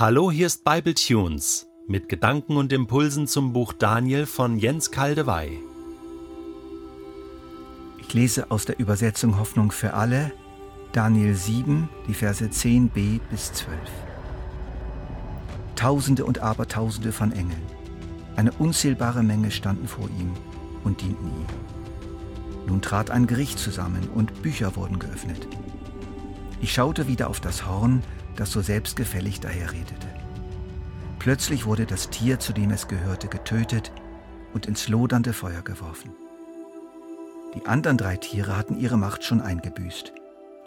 Hallo, hier ist Bible Tunes mit Gedanken und Impulsen zum Buch Daniel von Jens Kaldewey. Ich lese aus der Übersetzung Hoffnung für alle Daniel 7, die Verse 10b bis 12. Tausende und Abertausende von Engeln, eine unzählbare Menge standen vor ihm und dienten ihm. Nun trat ein Gericht zusammen und Bücher wurden geöffnet. Ich schaute wieder auf das Horn, das so selbstgefällig daherredete. Plötzlich wurde das Tier, zu dem es gehörte, getötet und ins lodernde Feuer geworfen. Die anderen drei Tiere hatten ihre Macht schon eingebüßt.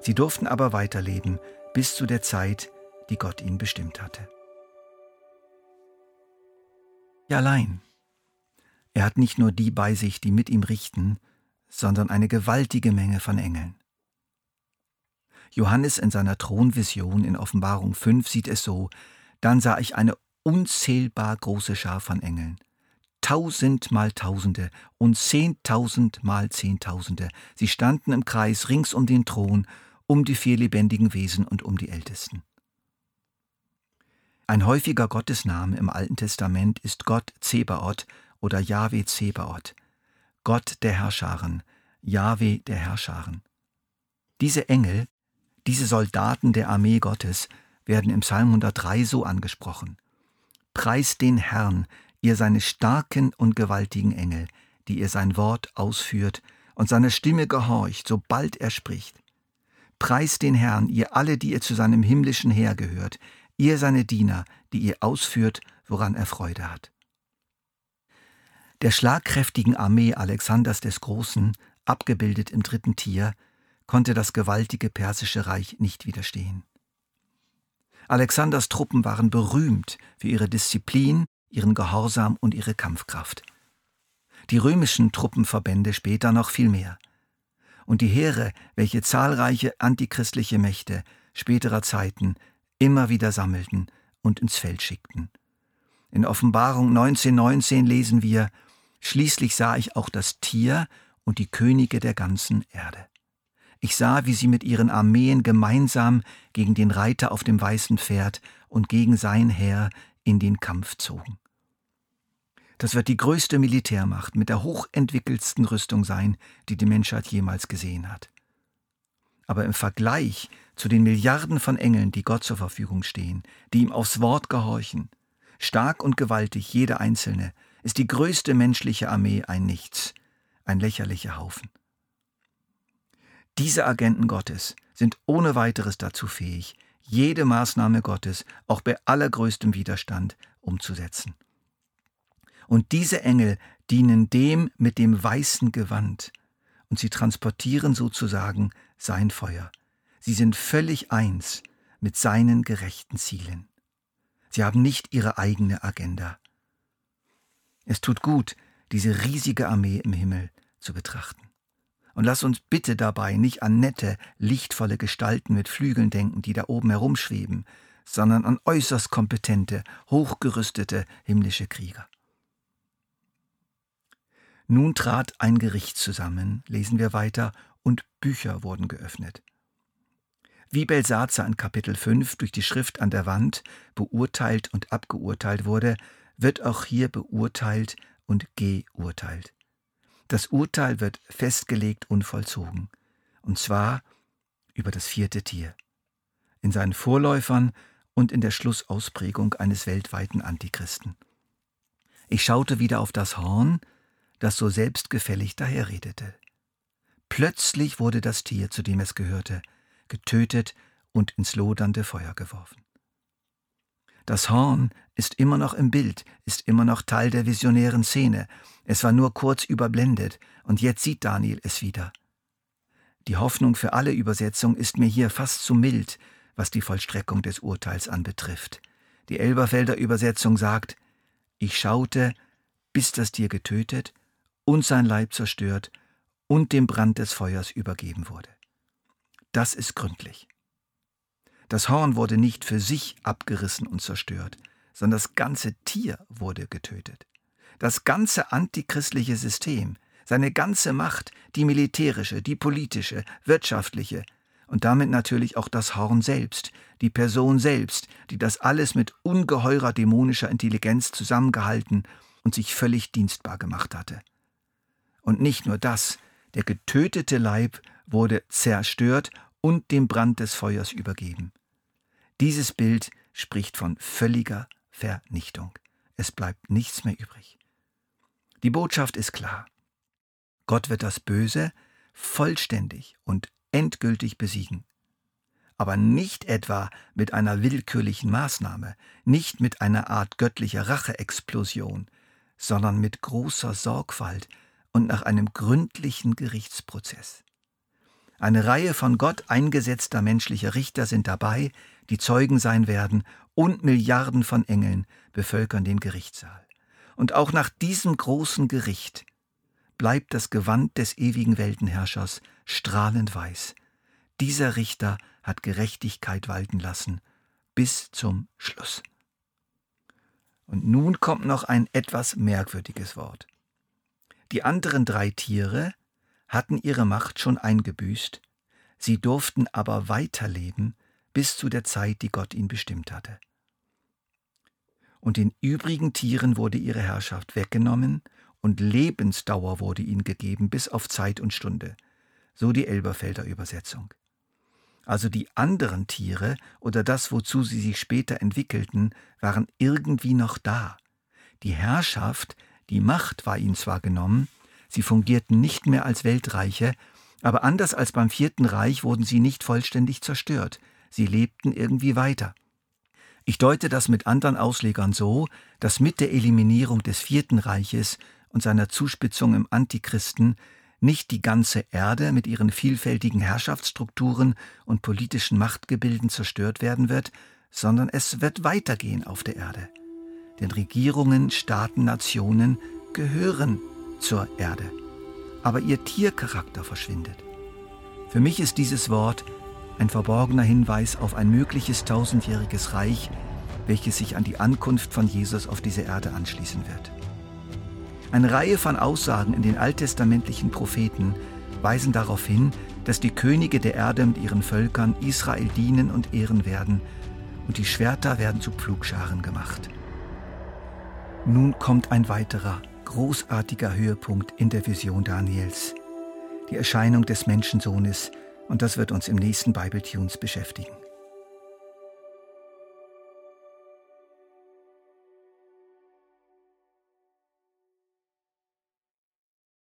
Sie durften aber weiterleben bis zu der Zeit, die Gott ihnen bestimmt hatte. Ja, allein. Er hat nicht nur die bei sich, die mit ihm richten, sondern eine gewaltige Menge von Engeln. Johannes in seiner Thronvision in Offenbarung 5 sieht es so, dann sah ich eine unzählbar große Schar von Engeln, tausend mal Tausende und zehntausend mal Zehntausende. Sie standen im Kreis rings um den Thron, um die vier lebendigen Wesen und um die Ältesten. Ein häufiger Gottesname im Alten Testament ist Gott Zebaoth oder Jahwe Zebaoth, Gott der Herrscharen, Jahwe der Herrscharen. Diese Engel diese Soldaten der Armee Gottes werden im Psalm 103 so angesprochen. Preist den Herrn, ihr seine starken und gewaltigen Engel, die ihr sein Wort ausführt und seiner Stimme gehorcht, sobald er spricht. Preist den Herrn, ihr alle, die ihr zu seinem himmlischen Heer gehört, ihr seine Diener, die ihr ausführt, woran er Freude hat. Der schlagkräftigen Armee Alexanders des Großen, abgebildet im dritten Tier, konnte das gewaltige persische Reich nicht widerstehen. Alexanders Truppen waren berühmt für ihre Disziplin, ihren Gehorsam und ihre Kampfkraft. Die römischen Truppenverbände später noch viel mehr. Und die Heere, welche zahlreiche antichristliche Mächte späterer Zeiten immer wieder sammelten und ins Feld schickten. In Offenbarung 1919 lesen wir, Schließlich sah ich auch das Tier und die Könige der ganzen Erde. Ich sah, wie sie mit ihren Armeen gemeinsam gegen den Reiter auf dem weißen Pferd und gegen sein Heer in den Kampf zogen. Das wird die größte Militärmacht mit der hochentwickelsten Rüstung sein, die die Menschheit jemals gesehen hat. Aber im Vergleich zu den Milliarden von Engeln, die Gott zur Verfügung stehen, die ihm aufs Wort gehorchen, stark und gewaltig jede einzelne, ist die größte menschliche Armee ein Nichts, ein lächerlicher Haufen. Diese Agenten Gottes sind ohne weiteres dazu fähig, jede Maßnahme Gottes, auch bei allergrößtem Widerstand, umzusetzen. Und diese Engel dienen dem mit dem weißen Gewand, und sie transportieren sozusagen sein Feuer. Sie sind völlig eins mit seinen gerechten Zielen. Sie haben nicht ihre eigene Agenda. Es tut gut, diese riesige Armee im Himmel zu betrachten. Und lass uns bitte dabei nicht an nette, lichtvolle Gestalten mit Flügeln denken, die da oben herumschweben, sondern an äußerst kompetente, hochgerüstete himmlische Krieger. Nun trat ein Gericht zusammen, lesen wir weiter, und Bücher wurden geöffnet. Wie Belsazar in Kapitel 5 durch die Schrift an der Wand beurteilt und abgeurteilt wurde, wird auch hier beurteilt und geurteilt. Das Urteil wird festgelegt und vollzogen, und zwar über das vierte Tier, in seinen Vorläufern und in der Schlussausprägung eines weltweiten Antichristen. Ich schaute wieder auf das Horn, das so selbstgefällig daherredete. Plötzlich wurde das Tier, zu dem es gehörte, getötet und ins lodernde Feuer geworfen. Das Horn ist immer noch im Bild, ist immer noch Teil der visionären Szene. Es war nur kurz überblendet, und jetzt sieht Daniel es wieder. Die Hoffnung für alle Übersetzung ist mir hier fast zu mild, was die Vollstreckung des Urteils anbetrifft. Die Elberfelder Übersetzung sagt, ich schaute, bis das Tier getötet und sein Leib zerstört und dem Brand des Feuers übergeben wurde. Das ist gründlich. Das Horn wurde nicht für sich abgerissen und zerstört, sondern das ganze Tier wurde getötet. Das ganze antichristliche System, seine ganze Macht, die militärische, die politische, wirtschaftliche und damit natürlich auch das Horn selbst, die Person selbst, die das alles mit ungeheurer dämonischer Intelligenz zusammengehalten und sich völlig dienstbar gemacht hatte. Und nicht nur das, der getötete Leib wurde zerstört und dem Brand des Feuers übergeben. Dieses Bild spricht von völliger Vernichtung. Es bleibt nichts mehr übrig. Die Botschaft ist klar. Gott wird das Böse vollständig und endgültig besiegen. Aber nicht etwa mit einer willkürlichen Maßnahme, nicht mit einer Art göttlicher Racheexplosion, sondern mit großer Sorgfalt und nach einem gründlichen Gerichtsprozess. Eine Reihe von Gott eingesetzter menschlicher Richter sind dabei, die Zeugen sein werden, und Milliarden von Engeln bevölkern den Gerichtssaal. Und auch nach diesem großen Gericht bleibt das Gewand des ewigen Weltenherrschers strahlend weiß. Dieser Richter hat Gerechtigkeit walten lassen bis zum Schluss. Und nun kommt noch ein etwas merkwürdiges Wort. Die anderen drei Tiere hatten ihre Macht schon eingebüßt, sie durften aber weiterleben bis zu der Zeit, die Gott ihnen bestimmt hatte. Und den übrigen Tieren wurde ihre Herrschaft weggenommen und Lebensdauer wurde ihnen gegeben bis auf Zeit und Stunde, so die Elberfelder Übersetzung. Also die anderen Tiere oder das, wozu sie sich später entwickelten, waren irgendwie noch da. Die Herrschaft, die Macht war ihnen zwar genommen, sie fungierten nicht mehr als Weltreiche, aber anders als beim Vierten Reich wurden sie nicht vollständig zerstört, sie lebten irgendwie weiter. Ich deute das mit anderen Auslegern so, dass mit der Eliminierung des Vierten Reiches und seiner Zuspitzung im Antichristen nicht die ganze Erde mit ihren vielfältigen Herrschaftsstrukturen und politischen Machtgebilden zerstört werden wird, sondern es wird weitergehen auf der Erde. Denn Regierungen, Staaten, Nationen gehören zur Erde. Aber ihr Tiercharakter verschwindet. Für mich ist dieses Wort ein verborgener Hinweis auf ein mögliches tausendjähriges Reich, welches sich an die Ankunft von Jesus auf diese Erde anschließen wird. Eine Reihe von Aussagen in den alttestamentlichen Propheten weisen darauf hin, dass die Könige der Erde mit ihren Völkern Israel dienen und ehren werden, und die Schwerter werden zu Pflugscharen gemacht. Nun kommt ein weiterer, großartiger Höhepunkt in der Vision Daniels, die Erscheinung des Menschensohnes, und das wird uns im nächsten Bible Tunes beschäftigen.